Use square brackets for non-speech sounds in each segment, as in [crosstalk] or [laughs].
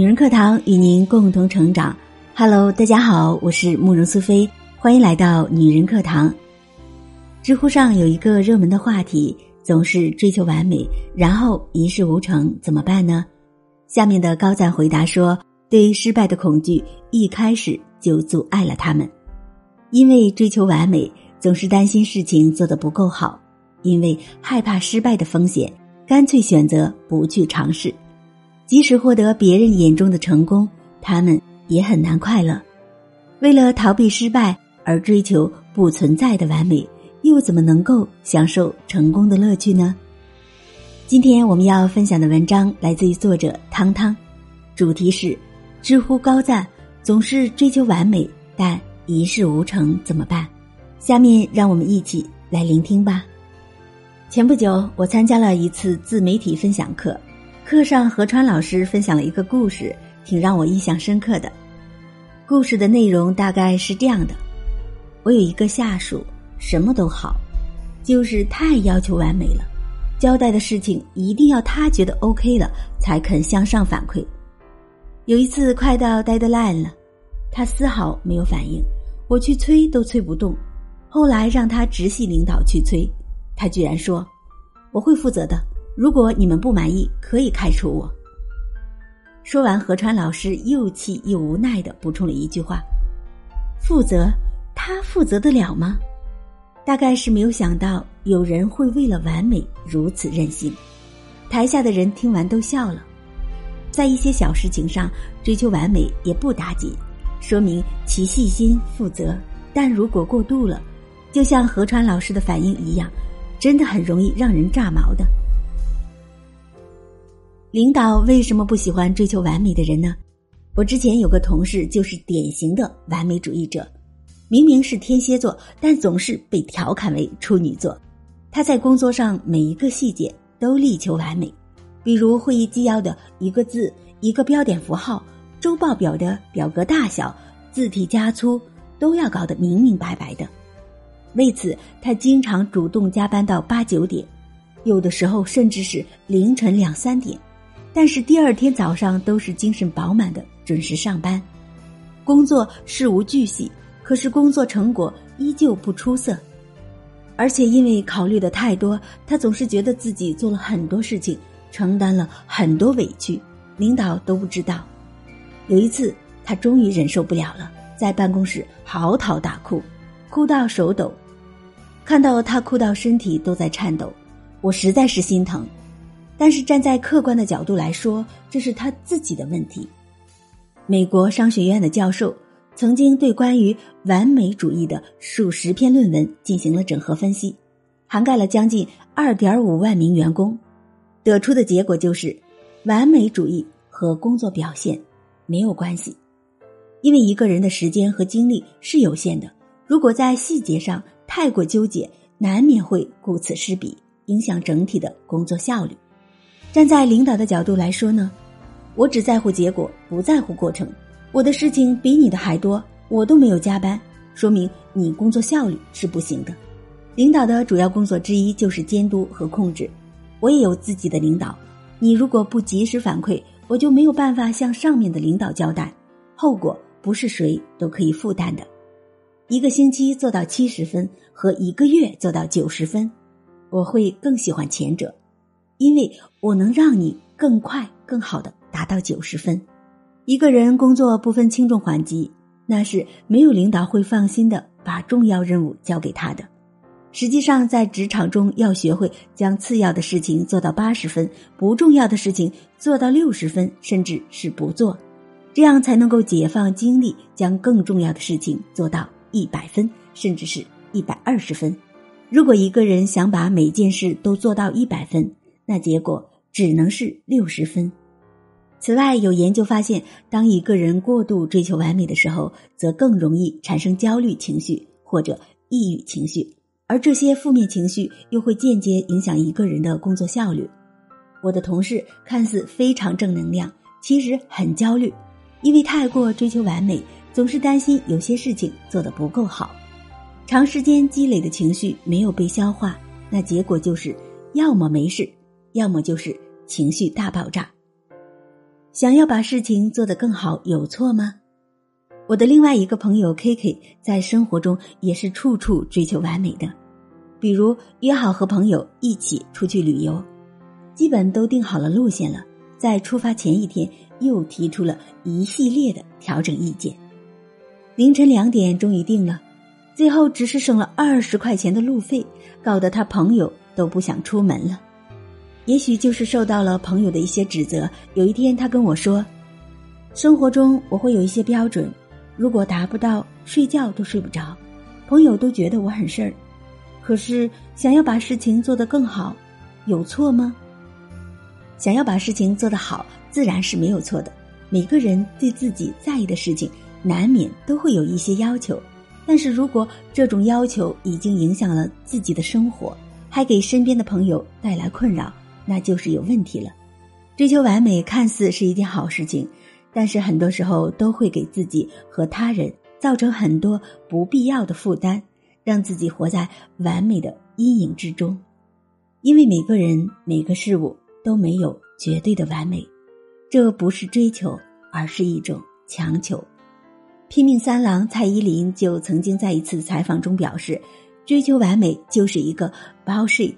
女人课堂与您共同成长。Hello，大家好，我是慕容苏菲，欢迎来到女人课堂。知乎上有一个热门的话题，总是追求完美，然后一事无成，怎么办呢？下面的高赞回答说：对失败的恐惧一开始就阻碍了他们，因为追求完美，总是担心事情做得不够好，因为害怕失败的风险，干脆选择不去尝试。即使获得别人眼中的成功，他们也很难快乐。为了逃避失败而追求不存在的完美，又怎么能够享受成功的乐趣呢？今天我们要分享的文章来自于作者汤汤，主题是：知乎高赞总是追求完美，但一事无成怎么办？下面让我们一起来聆听吧。前不久，我参加了一次自媒体分享课。课上，何川老师分享了一个故事，挺让我印象深刻的。故事的内容大概是这样的：我有一个下属，什么都好，就是太要求完美了，交代的事情一定要他觉得 OK 了才肯向上反馈。有一次快到 deadline 了，他丝毫没有反应，我去催都催不动。后来让他直系领导去催，他居然说：“ [laughs] 我会负责的。”如果你们不满意，可以开除我。说完，何川老师又气又无奈的补充了一句话：“负责，他负责得了吗？”大概是没有想到有人会为了完美如此任性。台下的人听完都笑了。在一些小事情上追求完美也不打紧，说明其细心负责。但如果过度了，就像何川老师的反应一样，真的很容易让人炸毛的。领导为什么不喜欢追求完美的人呢？我之前有个同事就是典型的完美主义者，明明是天蝎座，但总是被调侃为处女座。他在工作上每一个细节都力求完美，比如会议纪要的一个字、一个标点符号，周报表的表格大小、字体加粗，都要搞得明明白白的。为此，他经常主动加班到八九点，有的时候甚至是凌晨两三点。但是第二天早上都是精神饱满的，准时上班，工作事无巨细，可是工作成果依旧不出色，而且因为考虑的太多，他总是觉得自己做了很多事情，承担了很多委屈，领导都不知道。有一次，他终于忍受不了了，在办公室嚎啕大哭，哭到手抖，看到他哭到身体都在颤抖，我实在是心疼。但是站在客观的角度来说，这是他自己的问题。美国商学院的教授曾经对关于完美主义的数十篇论文进行了整合分析，涵盖了将近二点五万名员工，得出的结果就是，完美主义和工作表现没有关系，因为一个人的时间和精力是有限的，如果在细节上太过纠结，难免会顾此失彼，影响整体的工作效率。站在领导的角度来说呢，我只在乎结果，不在乎过程。我的事情比你的还多，我都没有加班，说明你工作效率是不行的。领导的主要工作之一就是监督和控制，我也有自己的领导。你如果不及时反馈，我就没有办法向上面的领导交代，后果不是谁都可以负担的。一个星期做到七十分和一个月做到九十分，我会更喜欢前者。因为我能让你更快、更好的达到九十分。一个人工作不分轻重缓急，那是没有领导会放心的把重要任务交给他的。实际上，在职场中要学会将次要的事情做到八十分，不重要的事情做到六十分，甚至是不做，这样才能够解放精力，将更重要的事情做到一百分，甚至是一百二十分。如果一个人想把每件事都做到一百分，那结果只能是六十分。此外，有研究发现，当一个人过度追求完美的时候，则更容易产生焦虑情绪或者抑郁情绪，而这些负面情绪又会间接影响一个人的工作效率。我的同事看似非常正能量，其实很焦虑，因为太过追求完美，总是担心有些事情做得不够好，长时间积累的情绪没有被消化，那结果就是要么没事。要么就是情绪大爆炸。想要把事情做得更好，有错吗？我的另外一个朋友 K K 在生活中也是处处追求完美的，比如约好和朋友一起出去旅游，基本都定好了路线了，在出发前一天又提出了一系列的调整意见。凌晨两点终于定了，最后只是省了二十块钱的路费，搞得他朋友都不想出门了。也许就是受到了朋友的一些指责。有一天，他跟我说：“生活中我会有一些标准，如果达不到，睡觉都睡不着。朋友都觉得我很事儿。可是想要把事情做得更好，有错吗？想要把事情做得好，自然是没有错的。每个人对自己在意的事情，难免都会有一些要求。但是如果这种要求已经影响了自己的生活，还给身边的朋友带来困扰。”那就是有问题了。追求完美看似是一件好事情，但是很多时候都会给自己和他人造成很多不必要的负担，让自己活在完美的阴影之中。因为每个人、每个事物都没有绝对的完美，这不是追求，而是一种强求。拼命三郎蔡依林就曾经在一次采访中表示：“追求完美就是一个 bullshit。”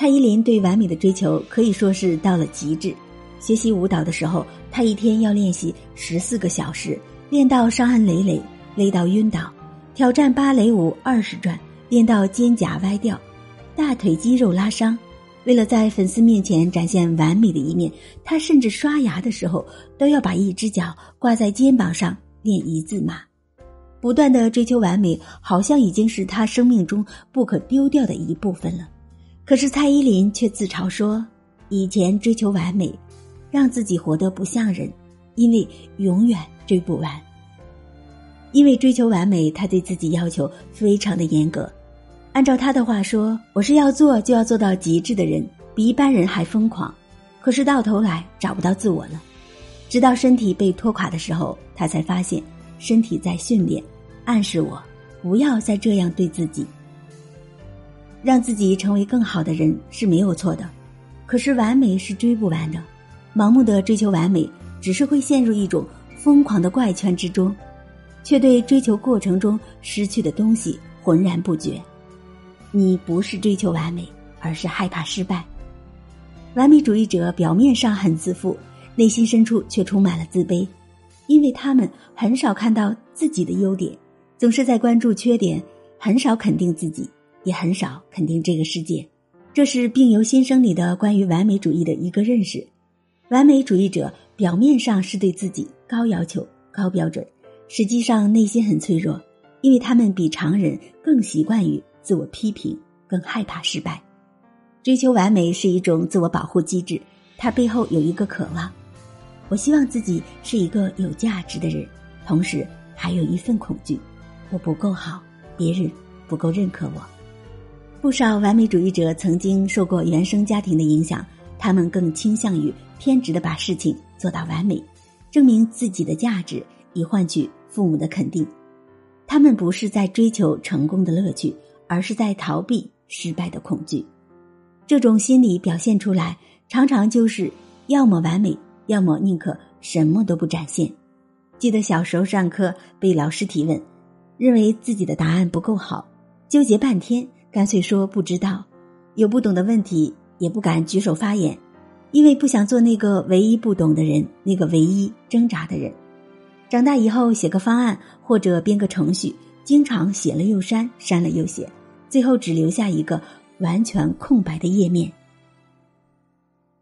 蔡依林对完美的追求可以说是到了极致。学习舞蹈的时候，她一天要练习十四个小时，练到伤痕累累，累到晕倒；挑战芭蕾舞二十转，练到肩胛歪掉，大腿肌肉拉伤。为了在粉丝面前展现完美的一面，她甚至刷牙的时候都要把一只脚挂在肩膀上练一字马。不断的追求完美，好像已经是她生命中不可丢掉的一部分了。可是蔡依林却自嘲说：“以前追求完美，让自己活得不像人，因为永远追不完。因为追求完美，她对自己要求非常的严格。按照她的话说，我是要做就要做到极致的人，比一般人还疯狂。可是到头来找不到自我了，直到身体被拖垮的时候，她才发现身体在训练，暗示我不要再这样对自己。”让自己成为更好的人是没有错的，可是完美是追不完的，盲目的追求完美只是会陷入一种疯狂的怪圈之中，却对追求过程中失去的东西浑然不觉。你不是追求完美，而是害怕失败。完美主义者表面上很自负，内心深处却充满了自卑，因为他们很少看到自己的优点，总是在关注缺点，很少肯定自己。也很少肯定这个世界，这是病由心生里的关于完美主义的一个认识。完美主义者表面上是对自己高要求、高标准，实际上内心很脆弱，因为他们比常人更习惯于自我批评，更害怕失败。追求完美是一种自我保护机制，它背后有一个渴望：我希望自己是一个有价值的人，同时还有一份恐惧，我不够好，别人不够认可我。不少完美主义者曾经受过原生家庭的影响，他们更倾向于偏执的把事情做到完美，证明自己的价值，以换取父母的肯定。他们不是在追求成功的乐趣，而是在逃避失败的恐惧。这种心理表现出来，常常就是要么完美，要么宁可什么都不展现。记得小时候上课被老师提问，认为自己的答案不够好，纠结半天。干脆说不知道，有不懂的问题也不敢举手发言，因为不想做那个唯一不懂的人，那个唯一挣扎的人。长大以后写个方案或者编个程序，经常写了又删，删了又写，最后只留下一个完全空白的页面。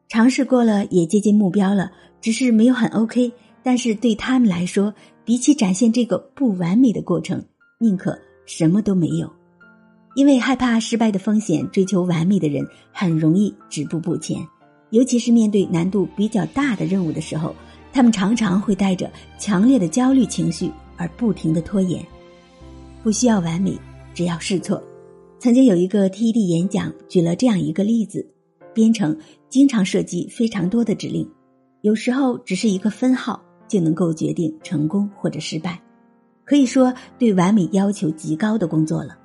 尝试过了，也接近目标了，只是没有很 OK。但是对他们来说，比起展现这个不完美的过程，宁可什么都没有。因为害怕失败的风险，追求完美的人很容易止步不前，尤其是面对难度比较大的任务的时候，他们常常会带着强烈的焦虑情绪而不停的拖延。不需要完美，只要试错。曾经有一个 TED 演讲举了这样一个例子：编程经常涉及非常多的指令，有时候只是一个分号就能够决定成功或者失败，可以说对完美要求极高的工作了。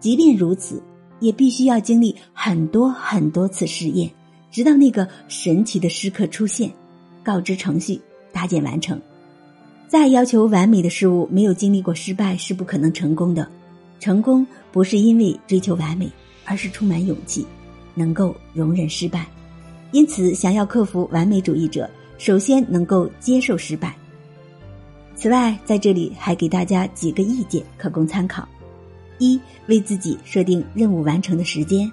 即便如此，也必须要经历很多很多次试验，直到那个神奇的时刻出现。告知程序，搭建完成。再要求完美的事物，没有经历过失败是不可能成功的。成功不是因为追求完美，而是充满勇气，能够容忍失败。因此，想要克服完美主义者，首先能够接受失败。此外，在这里还给大家几个意见，可供参考：一、为自己设定任务完成的时间。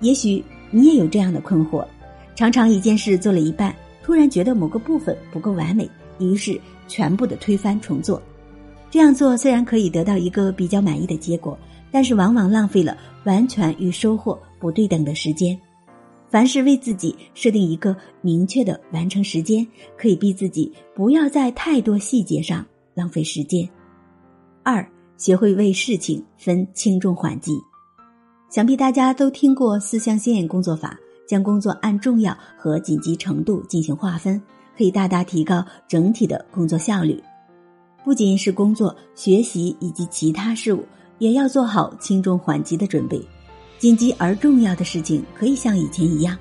也许你也有这样的困惑：常常一件事做了一半，突然觉得某个部分不够完美，于是全部的推翻重做。这样做虽然可以得到一个比较满意的结果，但是往往浪费了完全与收获不对等的时间。凡是为自己设定一个明确的完成时间，可以逼自己不要在太多细节上浪费时间。二，学会为事情分轻重缓急。想必大家都听过四象限工作法，将工作按重要和紧急程度进行划分，可以大大提高整体的工作效率。不仅是工作、学习以及其他事务，也要做好轻重缓急的准备。紧急而重要的事情可以像以前一样，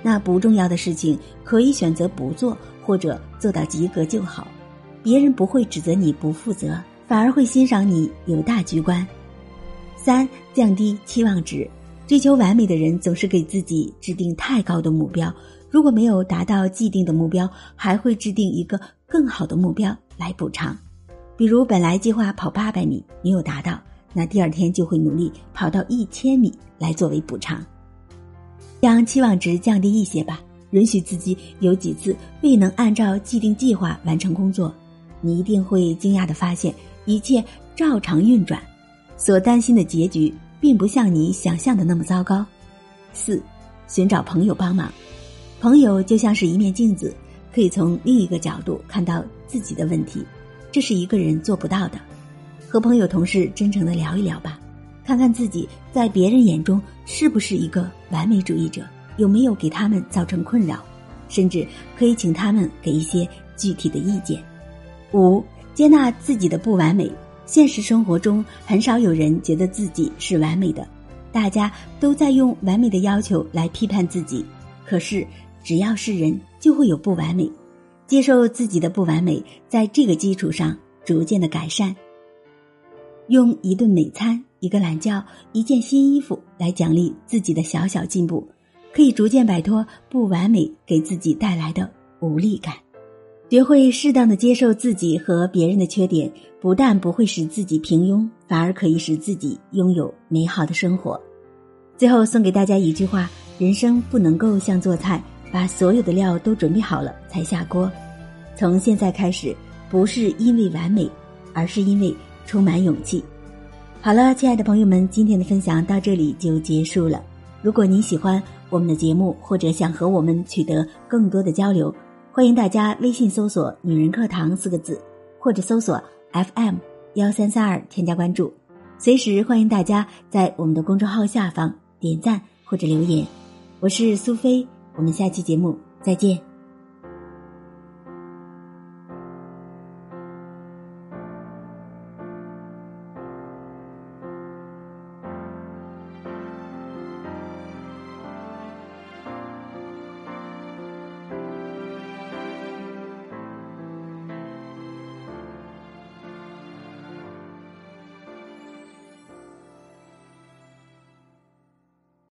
那不重要的事情可以选择不做，或者做到及格就好。别人不会指责你不负责，反而会欣赏你有大局观。三、降低期望值。追求完美的人总是给自己制定太高的目标，如果没有达到既定的目标，还会制定一个更好的目标来补偿。比如，本来计划跑八百米，没有达到。那第二天就会努力跑到一千米来作为补偿，将期望值降低一些吧。允许自己有几次未能按照既定计划完成工作，你一定会惊讶的发现一切照常运转，所担心的结局并不像你想象的那么糟糕。四，寻找朋友帮忙，朋友就像是一面镜子，可以从另一个角度看到自己的问题，这是一个人做不到的。和朋友、同事真诚的聊一聊吧，看看自己在别人眼中是不是一个完美主义者，有没有给他们造成困扰，甚至可以请他们给一些具体的意见。五、接纳自己的不完美。现实生活中很少有人觉得自己是完美的，大家都在用完美的要求来批判自己。可是只要是人，就会有不完美，接受自己的不完美，在这个基础上逐渐的改善。用一顿美餐、一个懒觉、一件新衣服来奖励自己的小小进步，可以逐渐摆脱不完美给自己带来的无力感。学会适当的接受自己和别人的缺点，不但不会使自己平庸，反而可以使自己拥有美好的生活。最后送给大家一句话：人生不能够像做菜，把所有的料都准备好了才下锅。从现在开始，不是因为完美，而是因为。充满勇气。好了，亲爱的朋友们，今天的分享到这里就结束了。如果您喜欢我们的节目，或者想和我们取得更多的交流，欢迎大家微信搜索“女人课堂”四个字，或者搜索 FM 幺三三二添加关注。随时欢迎大家在我们的公众号下方点赞或者留言。我是苏菲，我们下期节目再见。